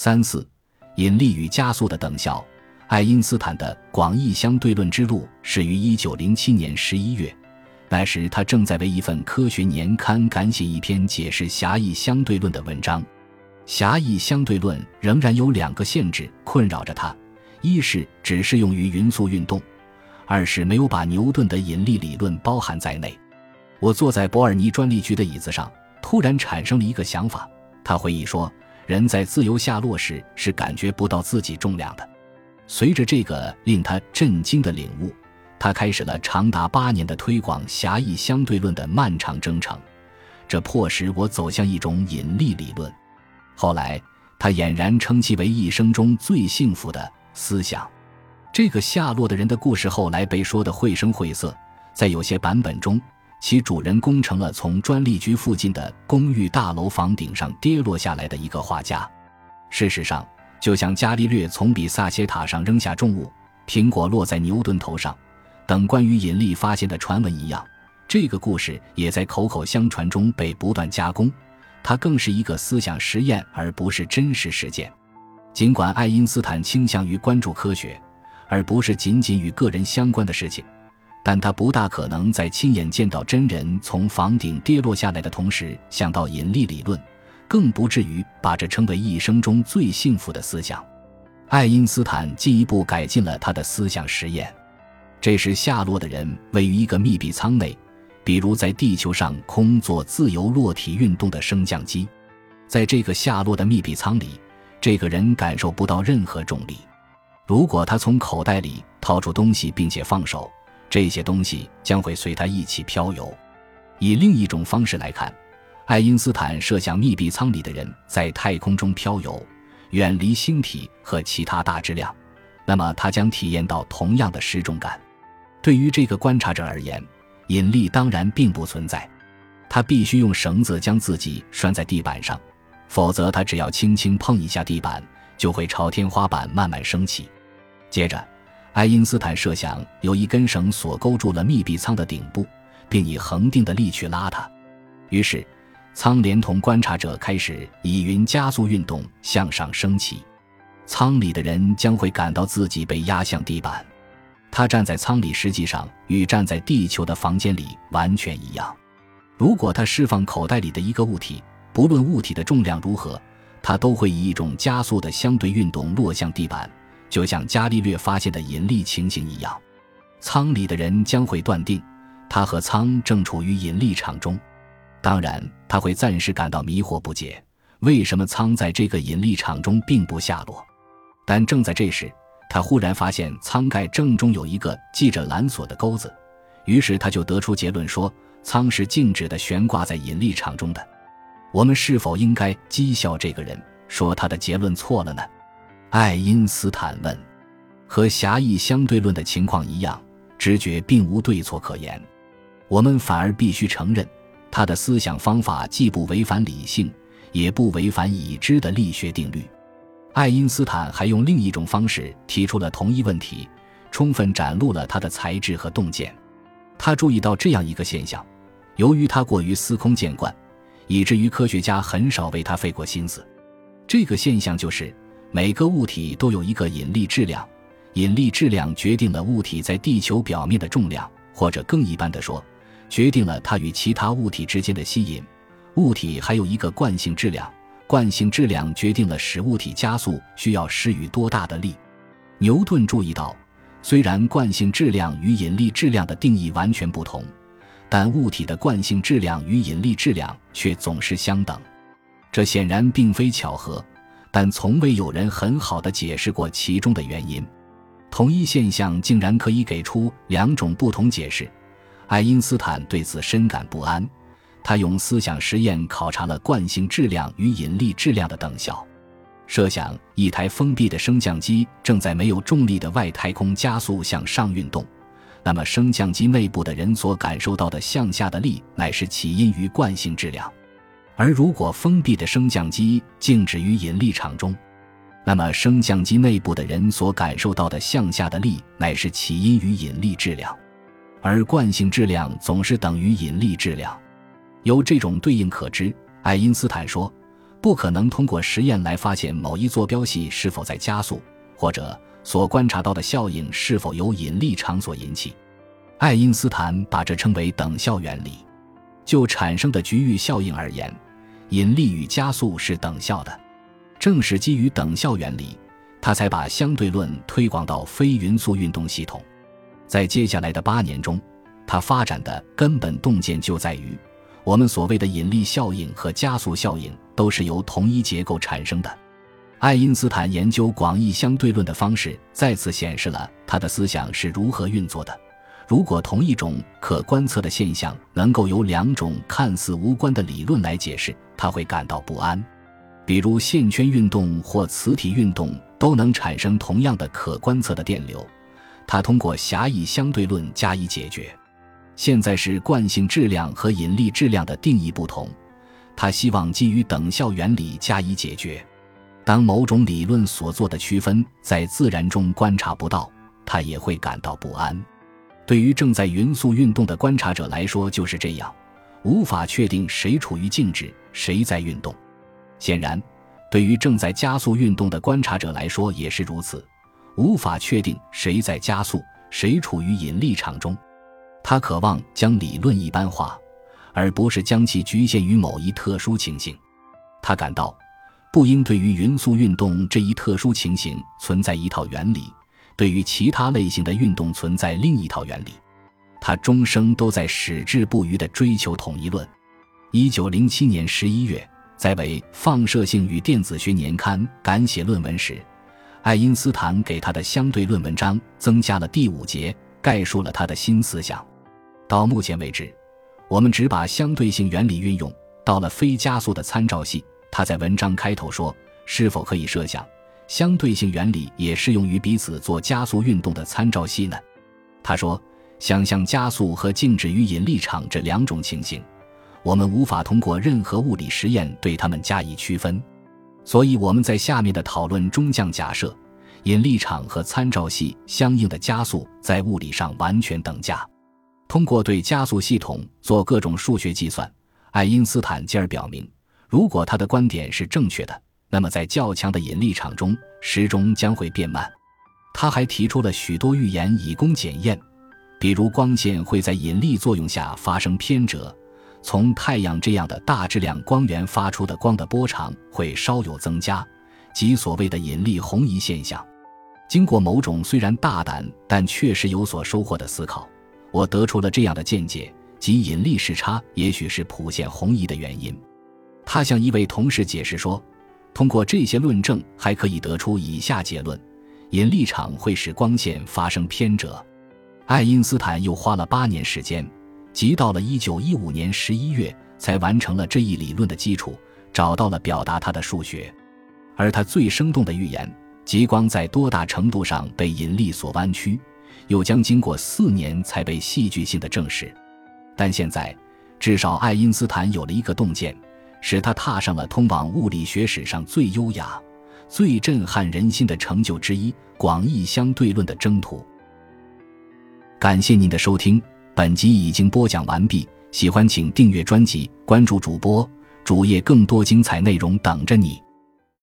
三四，引力与加速的等效。爱因斯坦的广义相对论之路始于一九零七年十一月，那时他正在为一份科学年刊赶写一篇解释狭义相对论的文章。狭义相对论仍然有两个限制困扰着他：一是只适用于匀速运动；二是没有把牛顿的引力理论包含在内。我坐在伯尔尼专利局的椅子上，突然产生了一个想法。他回忆说：“人在自由下落时是感觉不到自己重量的。”随着这个令他震惊的领悟，他开始了长达八年的推广狭义相对论的漫长征程。这迫使我走向一种引力理论。后来，他俨然称其为一生中最幸福的思想。这个下落的人的故事后来被说得绘声绘色，在有些版本中，其主人公成了从专利局附近的公寓大楼房顶上跌落下来的一个画家。事实上，就像伽利略从比萨斜塔上扔下重物，苹果落在牛顿头上，等关于引力发现的传闻一样，这个故事也在口口相传中被不断加工。它更是一个思想实验，而不是真实事件。尽管爱因斯坦倾向于关注科学，而不是仅仅与个人相关的事情，但他不大可能在亲眼见到真人从房顶跌落下来的同时想到引力理论。更不至于把这称为一生中最幸福的思想。爱因斯坦进一步改进了他的思想实验。这时，下落的人位于一个密闭舱内，比如在地球上空做自由落体运动的升降机。在这个下落的密闭舱里，这个人感受不到任何重力。如果他从口袋里掏出东西并且放手，这些东西将会随他一起漂游。以另一种方式来看。爱因斯坦设想密闭舱里的人在太空中漂游，远离星体和其他大质量，那么他将体验到同样的失重感。对于这个观察者而言，引力当然并不存在，他必须用绳子将自己拴在地板上，否则他只要轻轻碰一下地板，就会朝天花板慢慢升起。接着，爱因斯坦设想有一根绳索勾住了密闭舱的顶部，并以恒定的力去拉它，于是。舱连同观察者开始以匀加速运动向上升起，舱里的人将会感到自己被压向地板。他站在舱里，实际上与站在地球的房间里完全一样。如果他释放口袋里的一个物体，不论物体的重量如何，他都会以一种加速的相对运动落向地板，就像伽利略发现的引力情形一样。舱里的人将会断定，他和舱正处于引力场中。当然，他会暂时感到迷惑不解，为什么舱在这个引力场中并不下落？但正在这时，他忽然发现舱盖正中有一个系着缆索的钩子，于是他就得出结论说，舱是静止的悬挂在引力场中的。我们是否应该讥笑这个人，说他的结论错了呢？爱因斯坦问。和狭义相对论的情况一样，直觉并无对错可言，我们反而必须承认。他的思想方法既不违反理性，也不违反已知的力学定律。爱因斯坦还用另一种方式提出了同一问题，充分展露了他的才智和洞见。他注意到这样一个现象：由于他过于司空见惯，以至于科学家很少为他费过心思。这个现象就是，每个物体都有一个引力质量，引力质量决定了物体在地球表面的重量，或者更一般的说。决定了它与其他物体之间的吸引。物体还有一个惯性质量，惯性质量决定了使物体加速需要施予多大的力。牛顿注意到，虽然惯性质量与引力质量的定义完全不同，但物体的惯性质量与引力质量却总是相等。这显然并非巧合，但从未有人很好的解释过其中的原因。同一现象竟然可以给出两种不同解释。爱因斯坦对此深感不安，他用思想实验考察了惯性质量与引力质量的等效。设想一台封闭的升降机正在没有重力的外太空加速向上运动，那么升降机内部的人所感受到的向下的力乃是起因于惯性质量；而如果封闭的升降机静止于引力场中，那么升降机内部的人所感受到的向下的力乃是起因于引力质量。而惯性质量总是等于引力质量，由这种对应可知，爱因斯坦说，不可能通过实验来发现某一坐标系是否在加速，或者所观察到的效应是否由引力场所引起。爱因斯坦把这称为等效原理。就产生的局域效应而言，引力与加速是等效的。正是基于等效原理，他才把相对论推广到非匀速运动系统。在接下来的八年中，他发展的根本洞见就在于，我们所谓的引力效应和加速效应都是由同一结构产生的。爱因斯坦研究广义相对论的方式，再次显示了他的思想是如何运作的。如果同一种可观测的现象能够由两种看似无关的理论来解释，他会感到不安。比如线圈运动或磁体运动都能产生同样的可观测的电流，他通过狭义相对论加以解决。现在是惯性质量和引力质量的定义不同，他希望基于等效原理加以解决。当某种理论所做的区分在自然中观察不到，他也会感到不安。对于正在匀速运动的观察者来说就是这样，无法确定谁处于静止，谁在运动。显然，对于正在加速运动的观察者来说也是如此，无法确定谁在加速，谁处于引力场中。他渴望将理论一般化，而不是将其局限于某一特殊情形。他感到，不应对于匀速运动这一特殊情形存在一套原理。对于其他类型的运动存在另一套原理，他终生都在矢志不渝地追求统一论。一九零七年十一月，在为《放射性与电子学年刊》赶写论文时，爱因斯坦给他的相对论文章增加了第五节，概述了他的新思想。到目前为止，我们只把相对性原理运用到了非加速的参照系。他在文章开头说：“是否可以设想？”相对性原理也适用于彼此做加速运动的参照系呢？他说：“想象加速和静止于引力场这两种情形，我们无法通过任何物理实验对它们加以区分。所以我们在下面的讨论中将假设，引力场和参照系相应的加速在物理上完全等价。通过对加速系统做各种数学计算，爱因斯坦进而表明，如果他的观点是正确的。”那么，在较强的引力场中，时钟将会变慢。他还提出了许多预言以供检验，比如光线会在引力作用下发生偏折，从太阳这样的大质量光源发出的光的波长会稍有增加，即所谓的引力红移现象。经过某种虽然大胆但确实有所收获的思考，我得出了这样的见解：即引力时差也许是谱线红移的原因。他向一位同事解释说。通过这些论证，还可以得出以下结论：引力场会使光线发生偏折。爱因斯坦又花了八年时间，即到了1915年11月，才完成了这一理论的基础，找到了表达它的数学。而他最生动的预言，极光在多大程度上被引力所弯曲，又将经过四年才被戏剧性的证实。但现在，至少爱因斯坦有了一个洞见。使他踏上了通往物理学史上最优雅、最震撼人心的成就之一——广义相对论的征途。感谢您的收听，本集已经播讲完毕。喜欢请订阅专辑，关注主播主页，更多精彩内容等着你。